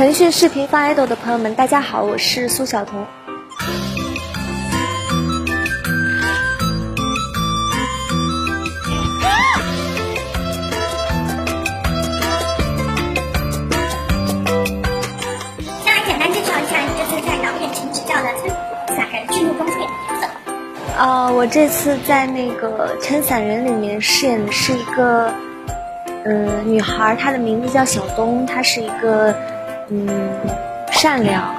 腾讯视频放爱豆的朋友们，大家好，我是苏晓彤。先来简单介绍一下你这次在导演请指教的《撑伞人》剧目中饰演的角色。呃，我这次在那个《撑伞人》里面饰演的是一个，嗯、女孩，她的名字叫小东，她是一个，嗯，善良，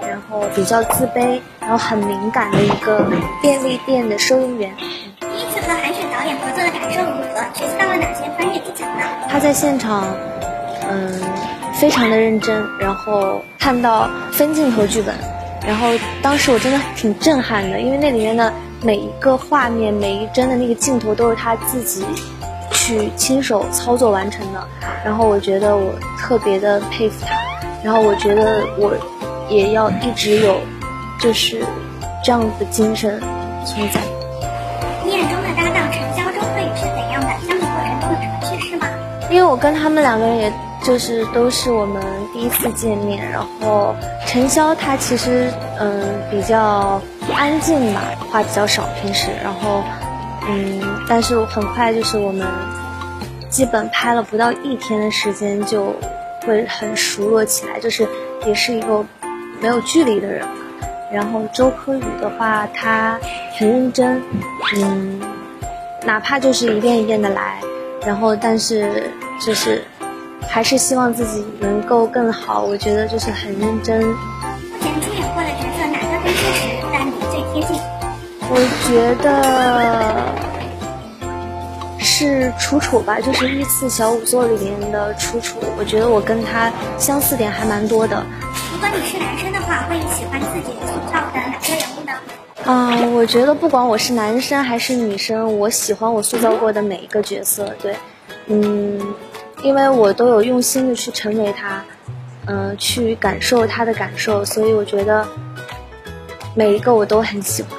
然后比较自卑，然后很敏感的一个便利店的收银员。第一次和韩雪导演合作的感受如何？学习到了哪些专业技巧呢？他在现场，嗯，非常的认真，然后看到分镜头剧本，然后当时我真的挺震撼的，因为那里面的每一个画面、每一帧的那个镜头都是他自己去亲手操作完成的，然后我觉得我特别的佩服她，然后我觉得我也要一直有就是这样的精神存在。你眼中的搭档陈潇、周柯宇是怎样的？相处过程中有什么趣事吗？因为我跟他们两个人也就是都是我们第一次见面，然后陈潇他其实嗯比较安静吧，话比较少平时，然后嗯，但是很快就是我们基本拍了不到一天的时间就会很熟络起来，就是也是一个没有距离的人嘛。然后周柯宇的话，他很认真，嗯，哪怕就是一遍一遍的来，然后但是就是还是希望自己能够更好。我觉得就是很认真。目前出演过的角色哪个跟现实让你最贴近？我觉得是楚楚吧，就是《御赐小仵作》里面的楚楚。我觉得我跟他相似点还蛮多的。如果你是男生的话，会喜欢自己塑造的哪个人物呢？嗯，我觉得不管我是男生还是女生，我喜欢我塑造过的每一个角色。对，嗯，因为我都有用心的去成为他，嗯、去感受他的感受，所以我觉得每一个我都很喜欢。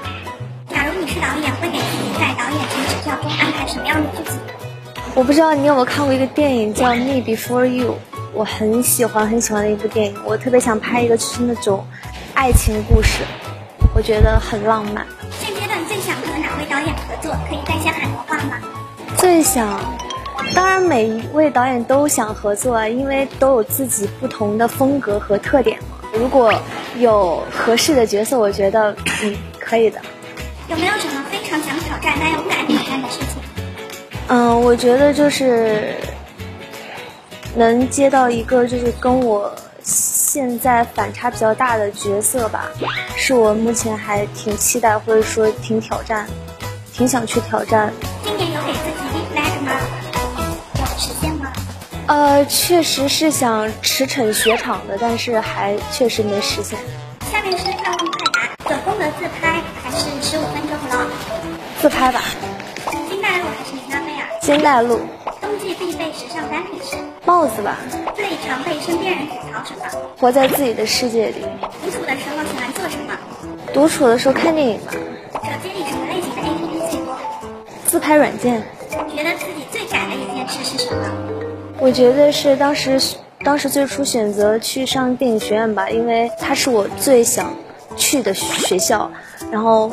假如你是导演，会给自己在导演请指教中安排什么样的剧情？我不知道你有没有看过一个电影叫《Me Before You》，我很喜欢很喜欢的一部电影，我特别想拍一个就是那种爱情故事，我觉得很浪漫。现阶段最想和哪位导演合作？可以再先喊个话吗？最想，当然每一位导演都想合作啊，因为都有自己不同的风格和特点嘛。如果有合适的角色，我觉得嗯可以的。有没有什么非常想挑战但又不敢挑战的事情？嗯，我觉得就是能接到一个就是跟我现在反差比较大的角色吧，是我目前还挺期待或者说挺挑战，挺想去挑战。今年有给自己立 flag 吗？有实现吗？呃，确实是想驰骋雪场的，但是还确实没实现。下面是快问快答，九宫格自拍还是十五分钟 vlog？自拍吧，林娜贝尔？先带路，冬季必备时尚单品是？帽子吧，最常被身边人吐槽什么？活在自己的世界里。独处的时候喜欢做什么？独处的时候看电影吧，手机里什么类型的 APP 最多？自拍软件。觉得自己最改的一件事是什么？我觉得是当时当时最初选择去上电影学院吧，因为它是我最想去的学校，然后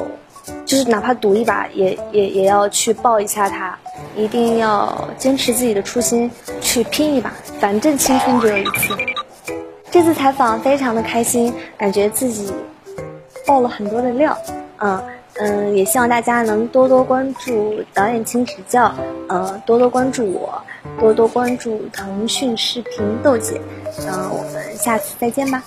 就是哪怕赌一把也也也要去抱一下他，一定要坚持自己的初心去拼一把，反正青春只有一次。这次采访非常的开心，感觉自己爆了很多的料，嗯。嗯，也希望大家能多多关注导演请指教，呃，多多关注我，多多关注腾讯视频豆姐，嗯、我们下次再见吧。